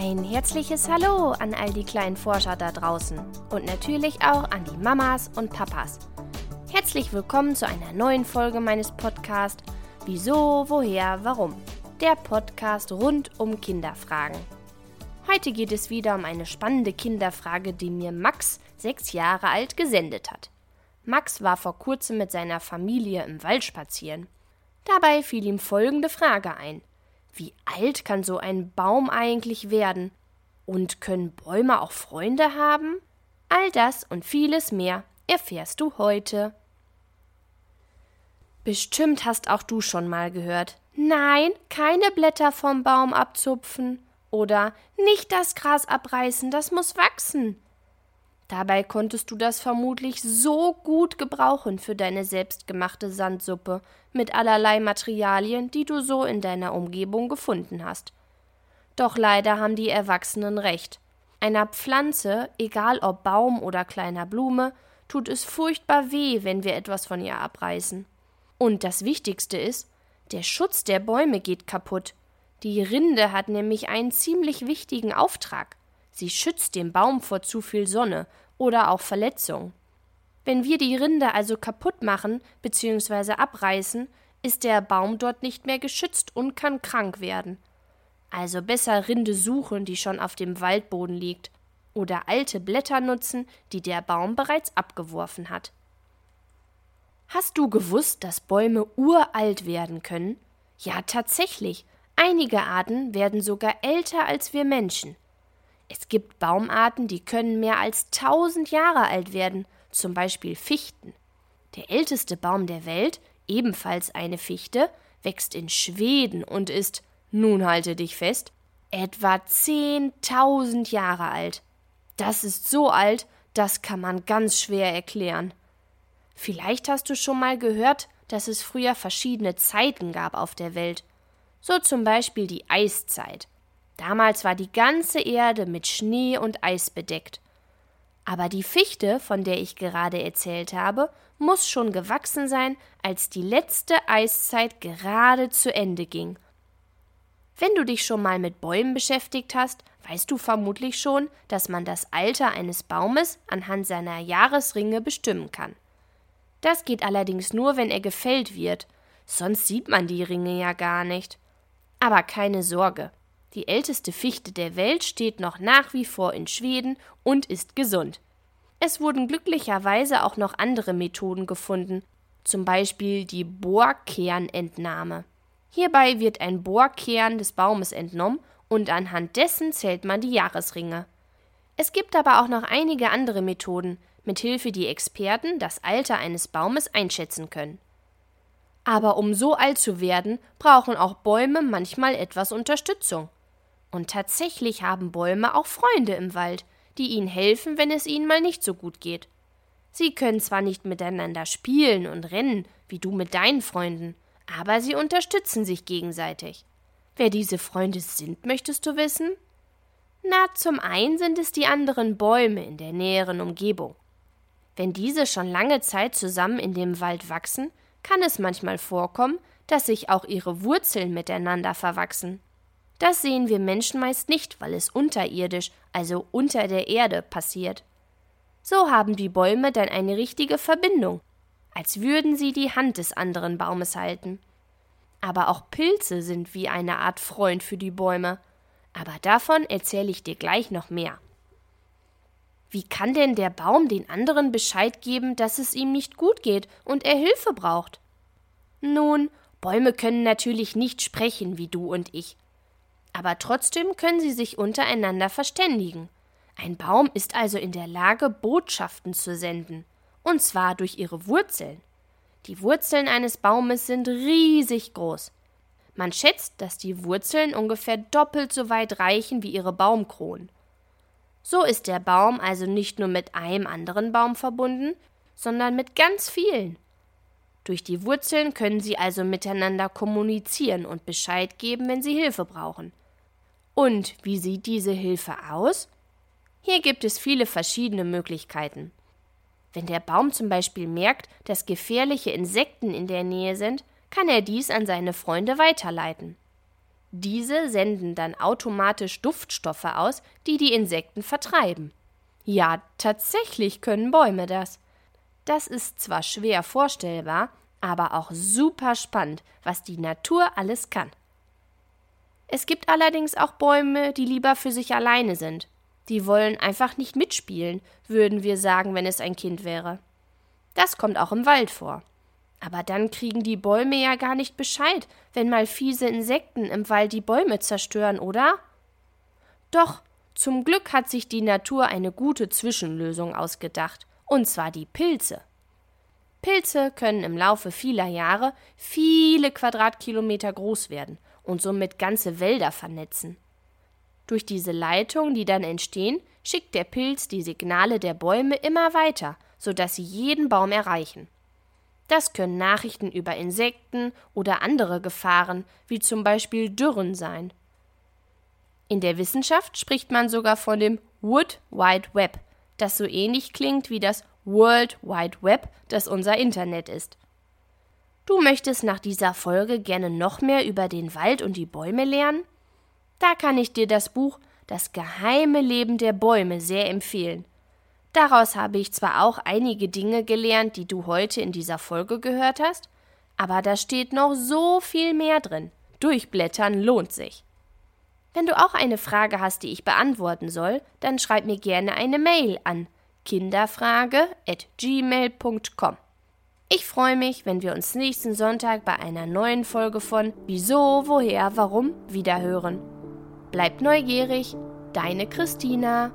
Ein herzliches Hallo an all die kleinen Forscher da draußen und natürlich auch an die Mamas und Papas. Herzlich willkommen zu einer neuen Folge meines Podcasts Wieso, woher, warum? Der Podcast rund um Kinderfragen. Heute geht es wieder um eine spannende Kinderfrage, die mir Max, sechs Jahre alt, gesendet hat. Max war vor kurzem mit seiner Familie im Wald spazieren. Dabei fiel ihm folgende Frage ein. Wie alt kann so ein Baum eigentlich werden? Und können Bäume auch Freunde haben? All das und vieles mehr erfährst du heute. Bestimmt hast auch du schon mal gehört. Nein, keine Blätter vom Baum abzupfen. Oder nicht das Gras abreißen, das muss wachsen. Dabei konntest du das vermutlich so gut gebrauchen für deine selbstgemachte Sandsuppe mit allerlei Materialien, die du so in deiner Umgebung gefunden hast. Doch leider haben die Erwachsenen recht. Einer Pflanze, egal ob Baum oder kleiner Blume, tut es furchtbar weh, wenn wir etwas von ihr abreißen. Und das Wichtigste ist, der Schutz der Bäume geht kaputt. Die Rinde hat nämlich einen ziemlich wichtigen Auftrag. Sie schützt den Baum vor zu viel Sonne oder auch Verletzung. Wenn wir die Rinde also kaputt machen bzw. abreißen, ist der Baum dort nicht mehr geschützt und kann krank werden. Also besser Rinde suchen, die schon auf dem Waldboden liegt, oder alte Blätter nutzen, die der Baum bereits abgeworfen hat. Hast du gewusst, dass Bäume uralt werden können? Ja, tatsächlich. Einige Arten werden sogar älter als wir Menschen. Es gibt Baumarten, die können mehr als tausend Jahre alt werden, zum Beispiel Fichten. Der älteste Baum der Welt, ebenfalls eine Fichte, wächst in Schweden und ist, nun halte dich fest, etwa zehntausend Jahre alt. Das ist so alt, das kann man ganz schwer erklären. Vielleicht hast du schon mal gehört, dass es früher verschiedene Zeiten gab auf der Welt. So zum Beispiel die Eiszeit. Damals war die ganze Erde mit Schnee und Eis bedeckt. Aber die Fichte, von der ich gerade erzählt habe, muss schon gewachsen sein, als die letzte Eiszeit gerade zu Ende ging. Wenn du dich schon mal mit Bäumen beschäftigt hast, weißt du vermutlich schon, dass man das Alter eines Baumes anhand seiner Jahresringe bestimmen kann. Das geht allerdings nur, wenn er gefällt wird, sonst sieht man die Ringe ja gar nicht. Aber keine Sorge, die älteste Fichte der Welt steht noch nach wie vor in Schweden und ist gesund. Es wurden glücklicherweise auch noch andere Methoden gefunden, zum Beispiel die Bohrkernentnahme. Hierbei wird ein Bohrkern des Baumes entnommen und anhand dessen zählt man die Jahresringe. Es gibt aber auch noch einige andere Methoden, mit Hilfe die Experten das Alter eines Baumes einschätzen können. Aber um so alt zu werden, brauchen auch Bäume manchmal etwas Unterstützung. Und tatsächlich haben Bäume auch Freunde im Wald, die ihnen helfen, wenn es ihnen mal nicht so gut geht. Sie können zwar nicht miteinander spielen und rennen, wie du mit deinen Freunden, aber sie unterstützen sich gegenseitig. Wer diese Freunde sind, möchtest du wissen? Na, zum einen sind es die anderen Bäume in der näheren Umgebung. Wenn diese schon lange Zeit zusammen in dem Wald wachsen, kann es manchmal vorkommen, dass sich auch ihre Wurzeln miteinander verwachsen. Das sehen wir Menschen meist nicht, weil es unterirdisch, also unter der Erde, passiert. So haben die Bäume dann eine richtige Verbindung, als würden sie die Hand des anderen Baumes halten. Aber auch Pilze sind wie eine Art Freund für die Bäume. Aber davon erzähle ich dir gleich noch mehr. Wie kann denn der Baum den anderen Bescheid geben, dass es ihm nicht gut geht und er Hilfe braucht? Nun, Bäume können natürlich nicht sprechen wie du und ich aber trotzdem können sie sich untereinander verständigen. Ein Baum ist also in der Lage, Botschaften zu senden, und zwar durch ihre Wurzeln. Die Wurzeln eines Baumes sind riesig groß. Man schätzt, dass die Wurzeln ungefähr doppelt so weit reichen wie ihre Baumkronen. So ist der Baum also nicht nur mit einem anderen Baum verbunden, sondern mit ganz vielen. Durch die Wurzeln können sie also miteinander kommunizieren und Bescheid geben, wenn sie Hilfe brauchen. Und wie sieht diese Hilfe aus? Hier gibt es viele verschiedene Möglichkeiten. Wenn der Baum zum Beispiel merkt, dass gefährliche Insekten in der Nähe sind, kann er dies an seine Freunde weiterleiten. Diese senden dann automatisch Duftstoffe aus, die die Insekten vertreiben. Ja, tatsächlich können Bäume das. Das ist zwar schwer vorstellbar, aber auch super spannend, was die Natur alles kann. Es gibt allerdings auch Bäume, die lieber für sich alleine sind. Die wollen einfach nicht mitspielen, würden wir sagen, wenn es ein Kind wäre. Das kommt auch im Wald vor. Aber dann kriegen die Bäume ja gar nicht Bescheid, wenn mal fiese Insekten im Wald die Bäume zerstören, oder? Doch, zum Glück hat sich die Natur eine gute Zwischenlösung ausgedacht, und zwar die Pilze. Pilze können im Laufe vieler Jahre viele Quadratkilometer groß werden und somit ganze Wälder vernetzen. Durch diese Leitungen, die dann entstehen, schickt der Pilz die Signale der Bäume immer weiter, sodass sie jeden Baum erreichen. Das können Nachrichten über Insekten oder andere Gefahren, wie zum Beispiel Dürren sein. In der Wissenschaft spricht man sogar von dem Wood Wide Web, das so ähnlich klingt wie das World Wide Web, das unser Internet ist. Du möchtest nach dieser Folge gerne noch mehr über den Wald und die Bäume lernen? Da kann ich dir das Buch Das geheime Leben der Bäume sehr empfehlen. Daraus habe ich zwar auch einige Dinge gelernt, die du heute in dieser Folge gehört hast, aber da steht noch so viel mehr drin. Durchblättern lohnt sich. Wenn du auch eine Frage hast, die ich beantworten soll, dann schreib mir gerne eine Mail an kinderfrage@gmail.com. Ich freue mich, wenn wir uns nächsten Sonntag bei einer neuen Folge von Wieso, woher, warum wiederhören. Bleibt neugierig, deine Christina.